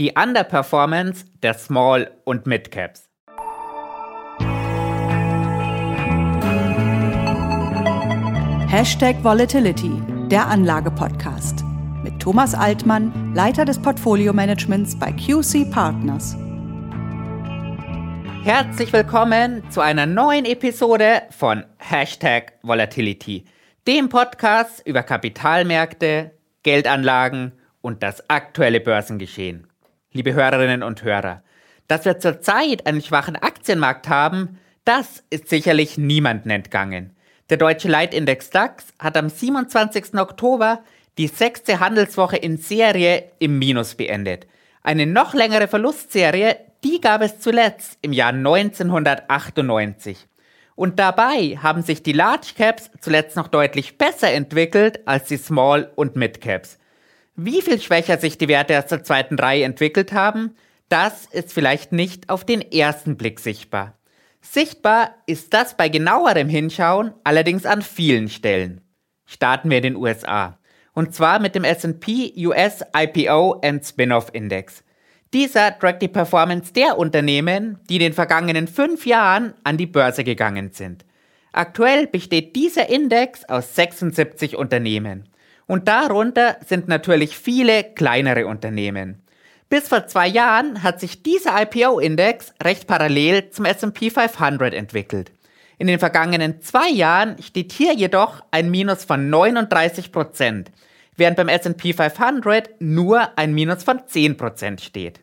Die Underperformance der Small- und Mid-Caps. Hashtag Volatility, der Anlage-Podcast. Mit Thomas Altmann, Leiter des Portfolio-Managements bei QC Partners. Herzlich willkommen zu einer neuen Episode von Hashtag Volatility, dem Podcast über Kapitalmärkte, Geldanlagen und das aktuelle Börsengeschehen. Liebe Hörerinnen und Hörer, dass wir zurzeit einen schwachen Aktienmarkt haben, das ist sicherlich niemandem entgangen. Der deutsche Leitindex DAX hat am 27. Oktober die sechste Handelswoche in Serie im Minus beendet. Eine noch längere Verlustserie, die gab es zuletzt im Jahr 1998. Und dabei haben sich die Large Caps zuletzt noch deutlich besser entwickelt als die Small und Mid Caps. Wie viel schwächer sich die Werte aus der zweiten Reihe entwickelt haben, das ist vielleicht nicht auf den ersten Blick sichtbar. Sichtbar ist das bei genauerem Hinschauen allerdings an vielen Stellen. Starten wir in den USA. Und zwar mit dem S&P US IPO and Spin-off Index. Dieser trackt die Performance der Unternehmen, die in den vergangenen fünf Jahren an die Börse gegangen sind. Aktuell besteht dieser Index aus 76 Unternehmen. Und darunter sind natürlich viele kleinere Unternehmen. Bis vor zwei Jahren hat sich dieser IPO-Index recht parallel zum SP 500 entwickelt. In den vergangenen zwei Jahren steht hier jedoch ein Minus von 39 Prozent, während beim SP 500 nur ein Minus von 10 Prozent steht.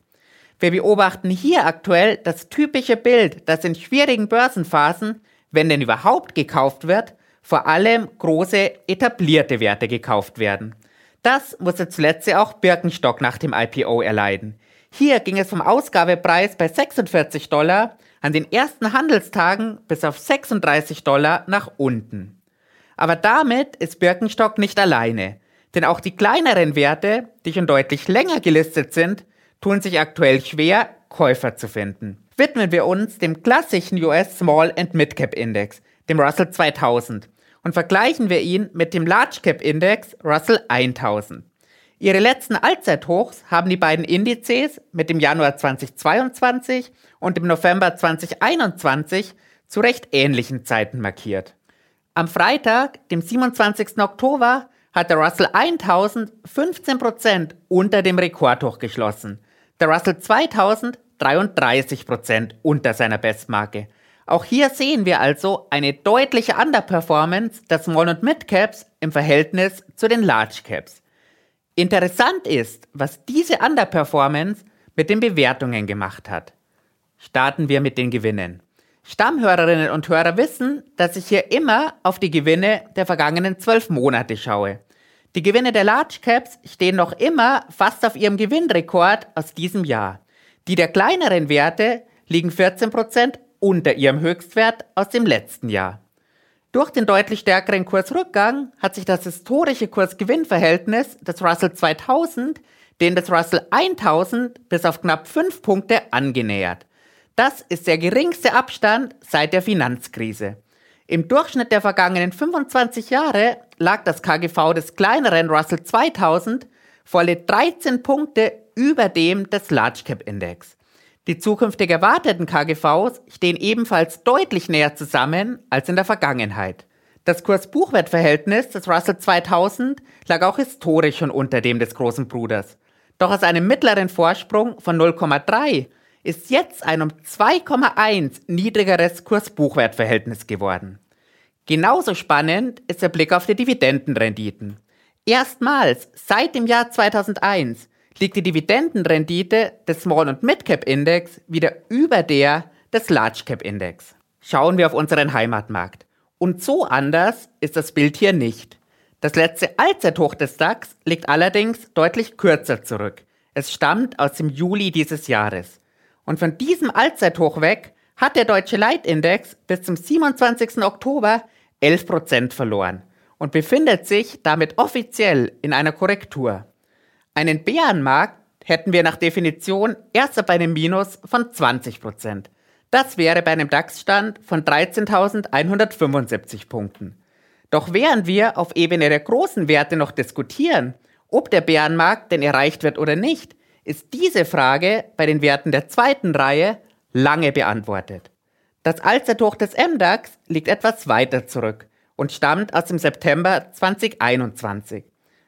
Wir beobachten hier aktuell das typische Bild, dass in schwierigen Börsenphasen, wenn denn überhaupt gekauft wird, vor allem große etablierte Werte gekauft werden. Das musste zuletzt auch Birkenstock nach dem IPO erleiden. Hier ging es vom Ausgabepreis bei 46 Dollar an den ersten Handelstagen bis auf 36 Dollar nach unten. Aber damit ist Birkenstock nicht alleine, denn auch die kleineren Werte, die schon deutlich länger gelistet sind, tun sich aktuell schwer, Käufer zu finden. Widmen wir uns dem klassischen US Small and Mid Cap Index, dem Russell 2000, und vergleichen wir ihn mit dem Large Cap Index Russell 1000. Ihre letzten Allzeithochs haben die beiden Indizes mit dem Januar 2022 und dem November 2021 zu recht ähnlichen Zeiten markiert. Am Freitag, dem 27. Oktober, hat der Russell 1000 15% unter dem Rekordhoch geschlossen, der Russell 2000 33% unter seiner Bestmarke auch hier sehen wir also eine deutliche Underperformance der Small- und Mid-Caps im Verhältnis zu den Large Caps. Interessant ist, was diese Underperformance mit den Bewertungen gemacht hat. Starten wir mit den Gewinnen. Stammhörerinnen und Hörer wissen, dass ich hier immer auf die Gewinne der vergangenen zwölf Monate schaue. Die Gewinne der Large Caps stehen noch immer fast auf ihrem Gewinnrekord aus diesem Jahr. Die der kleineren Werte liegen 14% unter ihrem Höchstwert aus dem letzten Jahr. Durch den deutlich stärkeren Kursrückgang hat sich das historische Kursgewinnverhältnis des Russell 2000 den des Russell 1000 bis auf knapp 5 Punkte angenähert. Das ist der geringste Abstand seit der Finanzkrise. Im Durchschnitt der vergangenen 25 Jahre lag das KGV des kleineren Russell 2000 volle 13 Punkte über dem des Large Cap Index. Die zukünftig erwarteten KGVs stehen ebenfalls deutlich näher zusammen als in der Vergangenheit. Das Kurs-Buchwert-Verhältnis des Russell 2000 lag auch historisch schon unter dem des großen Bruders. Doch aus einem mittleren Vorsprung von 0,3 ist jetzt ein um 2,1 niedrigeres Kurs-Buchwert-Verhältnis geworden. Genauso spannend ist der Blick auf die Dividendenrenditen. Erstmals seit dem Jahr 2001 liegt die Dividendenrendite des Small- und Mid-Cap-Index wieder über der des Large-Cap-Index. Schauen wir auf unseren Heimatmarkt. Und so anders ist das Bild hier nicht. Das letzte Allzeithoch des DAX liegt allerdings deutlich kürzer zurück. Es stammt aus dem Juli dieses Jahres. Und von diesem Allzeithoch weg hat der deutsche Leitindex bis zum 27. Oktober 11% verloren und befindet sich damit offiziell in einer Korrektur. Einen Bärenmarkt hätten wir nach Definition erst ab einem Minus von 20%. Das wäre bei einem DAX-Stand von 13.175 Punkten. Doch während wir auf Ebene der großen Werte noch diskutieren, ob der Bärenmarkt denn erreicht wird oder nicht, ist diese Frage bei den Werten der zweiten Reihe lange beantwortet. Das Allzeithoch des MDAX liegt etwas weiter zurück und stammt aus dem September 2021.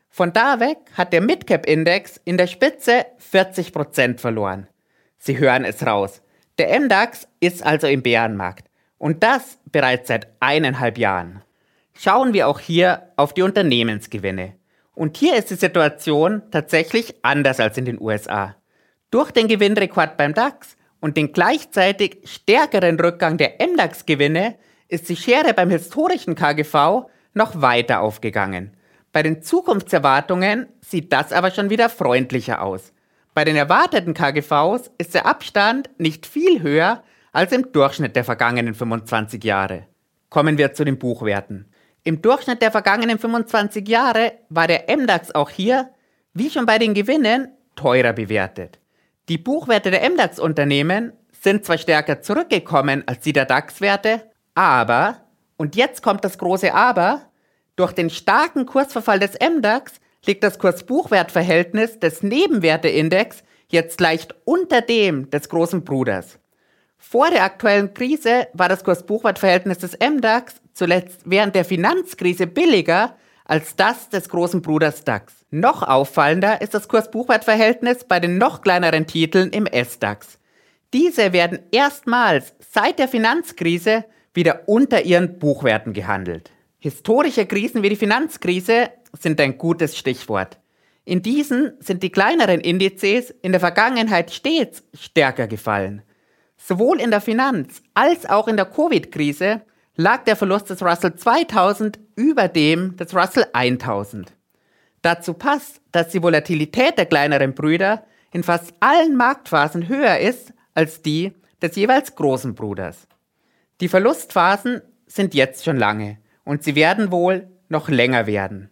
Von da weg hat der Midcap-Index in der Spitze 40% verloren. Sie hören es raus. Der MDAX ist also im Bärenmarkt. Und das bereits seit eineinhalb Jahren. Schauen wir auch hier auf die Unternehmensgewinne. Und hier ist die Situation tatsächlich anders als in den USA. Durch den Gewinnrekord beim DAX und den gleichzeitig stärkeren Rückgang der MDAX-Gewinne ist die Schere beim historischen KGV noch weiter aufgegangen. Bei den Zukunftserwartungen sieht das aber schon wieder freundlicher aus. Bei den erwarteten KGVs ist der Abstand nicht viel höher als im Durchschnitt der vergangenen 25 Jahre. Kommen wir zu den Buchwerten. Im Durchschnitt der vergangenen 25 Jahre war der MDAX auch hier, wie schon bei den Gewinnen, teurer bewertet. Die Buchwerte der MDAX-Unternehmen sind zwar stärker zurückgekommen als die der DAX-Werte, aber, und jetzt kommt das große Aber, durch den starken Kursverfall des MDAX liegt das Kurs-Buchwert-Verhältnis des Nebenwerteindex jetzt leicht unter dem des großen Bruders. Vor der aktuellen Krise war das Kurs-Buchwert-Verhältnis des MDAX zuletzt während der Finanzkrise billiger als das des großen Bruders DAX. Noch auffallender ist das Kurs-Buchwert-Verhältnis bei den noch kleineren Titeln im S-DAX. Diese werden erstmals seit der Finanzkrise wieder unter ihren Buchwerten gehandelt. Historische Krisen wie die Finanzkrise sind ein gutes Stichwort. In diesen sind die kleineren Indizes in der Vergangenheit stets stärker gefallen. Sowohl in der Finanz- als auch in der Covid-Krise lag der Verlust des Russell 2000 über dem des Russell 1000. Dazu passt, dass die Volatilität der kleineren Brüder in fast allen Marktphasen höher ist als die des jeweils großen Bruders. Die Verlustphasen sind jetzt schon lange und sie werden wohl noch länger werden.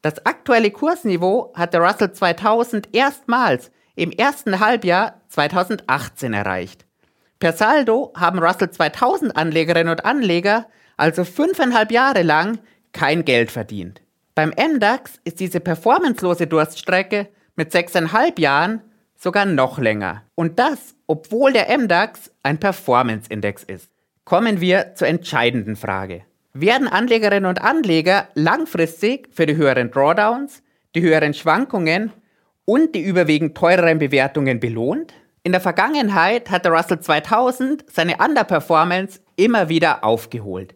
Das aktuelle Kursniveau hat der Russell 2000 erstmals im ersten Halbjahr 2018 erreicht. Per Saldo haben Russell 2000 Anlegerinnen und Anleger also fünfeinhalb Jahre lang kein Geld verdient. Beim MDAX ist diese performancelose Durststrecke mit sechseinhalb Jahren sogar noch länger. Und das, obwohl der MDAX ein Performance-Index ist. Kommen wir zur entscheidenden Frage werden Anlegerinnen und Anleger langfristig für die höheren Drawdowns, die höheren Schwankungen und die überwiegend teureren Bewertungen belohnt? In der Vergangenheit hat der Russell 2000 seine Underperformance immer wieder aufgeholt.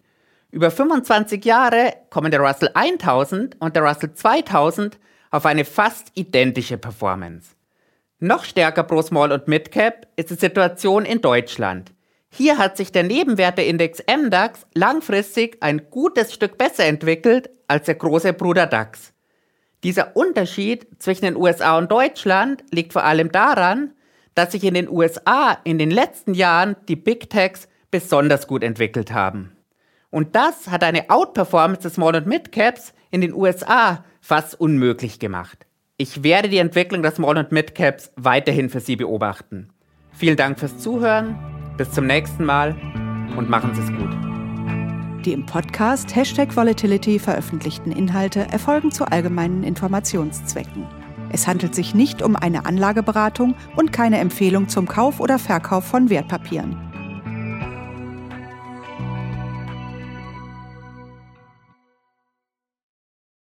Über 25 Jahre kommen der Russell 1000 und der Russell 2000 auf eine fast identische Performance. Noch stärker pro Small und Midcap ist die Situation in Deutschland. Hier hat sich der Nebenwerteindex MDAX langfristig ein gutes Stück besser entwickelt als der große Bruder DAX. Dieser Unterschied zwischen den USA und Deutschland liegt vor allem daran, dass sich in den USA in den letzten Jahren die Big Techs besonders gut entwickelt haben. Und das hat eine Outperformance des Small- und Mid-Caps in den USA fast unmöglich gemacht. Ich werde die Entwicklung des Small- und Mid-Caps weiterhin für Sie beobachten. Vielen Dank fürs Zuhören bis zum nächsten Mal und machen Sie es gut. Die im Podcast Hashtag Volatility veröffentlichten Inhalte erfolgen zu allgemeinen Informationszwecken. Es handelt sich nicht um eine Anlageberatung und keine Empfehlung zum Kauf oder Verkauf von Wertpapieren.